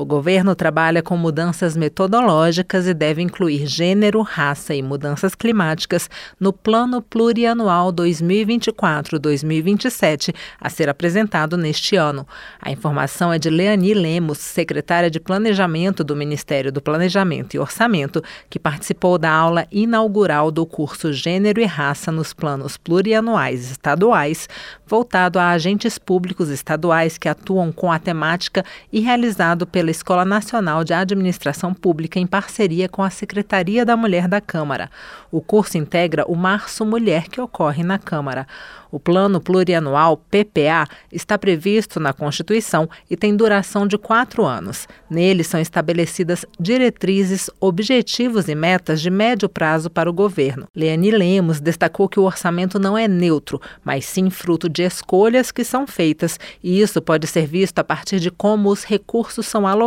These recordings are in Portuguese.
O governo trabalha com mudanças metodológicas e deve incluir gênero, raça e mudanças climáticas no Plano Plurianual 2024-2027, a ser apresentado neste ano. A informação é de Leani Lemos, secretária de Planejamento do Ministério do Planejamento e Orçamento, que participou da aula inaugural do curso Gênero e Raça nos Planos Plurianuais Estaduais, voltado a agentes públicos estaduais que atuam com a temática e realizado pela Escola Nacional de Administração Pública em parceria com a Secretaria da Mulher da Câmara. O curso integra o Março Mulher que ocorre na Câmara. O Plano Plurianual PPA está previsto na Constituição e tem duração de quatro anos. Nele são estabelecidas diretrizes, objetivos e metas de médio prazo para o governo. Leani Lemos destacou que o orçamento não é neutro, mas sim fruto de escolhas que são feitas, e isso pode ser visto a partir de como os recursos são alocados,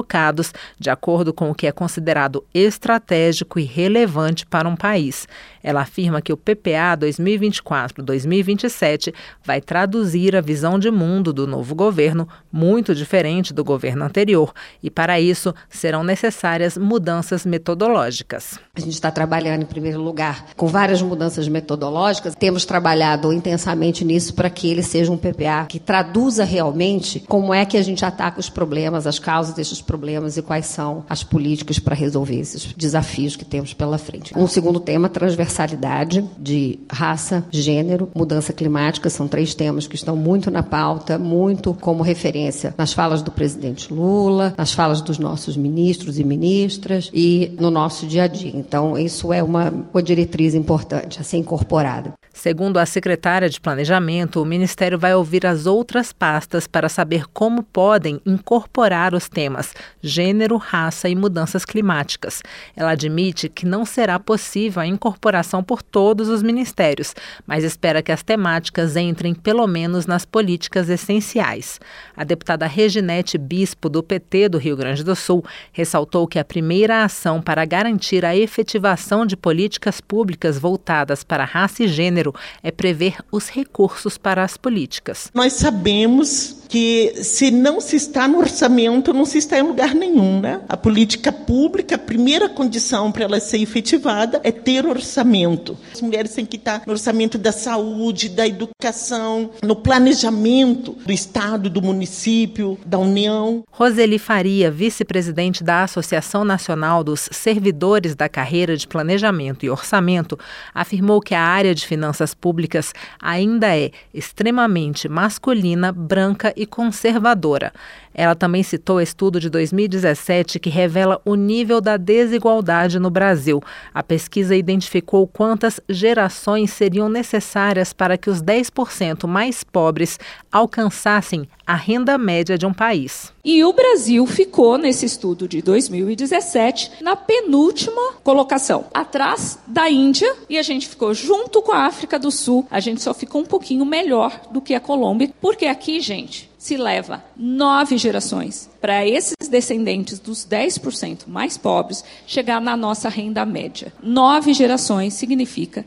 de acordo com o que é considerado estratégico e relevante para um país. Ela afirma que o PPA 2024-2027 vai traduzir a visão de mundo do novo governo, muito diferente do governo anterior, e para isso serão necessárias mudanças metodológicas. A gente está trabalhando, em primeiro lugar, com várias mudanças metodológicas. Temos trabalhado intensamente nisso para que ele seja um PPA que traduza realmente como é que a gente ataca os problemas, as causas desses problemas e quais são as políticas para resolver esses desafios que temos pela frente. Um segundo tema transversal transversalidade de raça, gênero, mudança climática, são três temas que estão muito na pauta, muito como referência nas falas do presidente Lula, nas falas dos nossos ministros e ministras e no nosso dia a dia. Então, isso é uma, uma diretriz importante a ser incorporada. Segundo a secretária de Planejamento, o Ministério vai ouvir as outras pastas para saber como podem incorporar os temas gênero, raça e mudanças climáticas. Ela admite que não será possível a incorporação por todos os ministérios, mas espera que as temáticas entrem pelo menos nas políticas essenciais. A deputada Reginete Bispo, do PT do Rio Grande do Sul, ressaltou que a primeira ação para garantir a efetivação de políticas públicas voltadas para raça e gênero é prever os recursos para as políticas. Nós sabemos que se não se está no orçamento, não se está em lugar nenhum. Né? A política pública, a primeira condição para ela ser efetivada é ter orçamento. As mulheres têm que estar no orçamento da saúde, da educação, no planejamento do Estado, do município, da União. Roseli Faria, vice-presidente da Associação Nacional dos Servidores da Carreira de Planejamento e Orçamento, afirmou que a área de finanças públicas ainda é extremamente masculina, branca e conservadora. Ela também citou estudo de 2017 que revela o nível da desigualdade no Brasil. A pesquisa identificou quantas gerações seriam necessárias para que os 10% mais pobres alcançassem a renda média de um país. E o Brasil ficou, nesse estudo de 2017, na penúltima colocação, atrás da Índia, e a gente ficou junto com a África do Sul. A gente só ficou um pouquinho melhor do que a Colômbia, porque aqui, gente, se leva nove gerações para esses descendentes dos 10% mais pobres chegar na nossa renda média. Nove gerações significa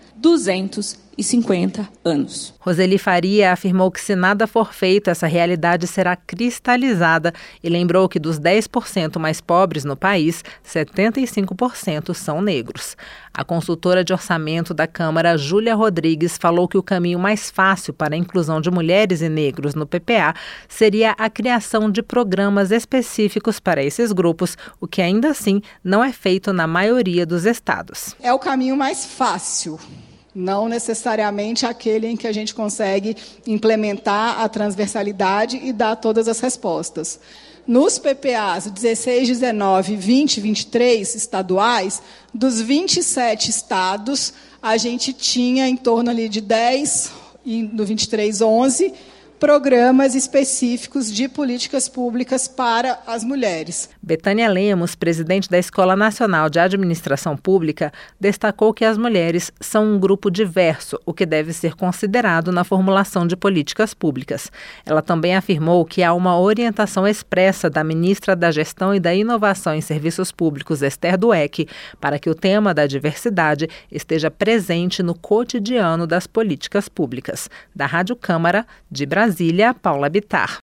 250 anos. Roseli Faria afirmou que se nada for feito, essa realidade será cristalizada e lembrou que dos 10% mais pobres no país, 75% são negros. A consultora de orçamento da Câmara, Júlia Rodrigues, falou que o caminho mais fácil para a inclusão de mulheres e negros no PPA seria a criação de programas específicos para esses grupos, o que ainda assim não é feito na maioria dos estados. É o caminho mais fácil não necessariamente aquele em que a gente consegue implementar a transversalidade e dar todas as respostas. Nos PPAs 16, 19, 20 e 23 estaduais, dos 27 estados, a gente tinha em torno ali de 10, e no 23, 11, programas específicos de políticas públicas para as mulheres. Betânia Lemos, presidente da Escola Nacional de Administração Pública, destacou que as mulheres são um grupo diverso, o que deve ser considerado na formulação de políticas públicas. Ela também afirmou que há uma orientação expressa da ministra da Gestão e da Inovação em Serviços Públicos, Esther Dueck, para que o tema da diversidade esteja presente no cotidiano das políticas públicas. Da Rádio Câmara de Brasília, Paula Bitar.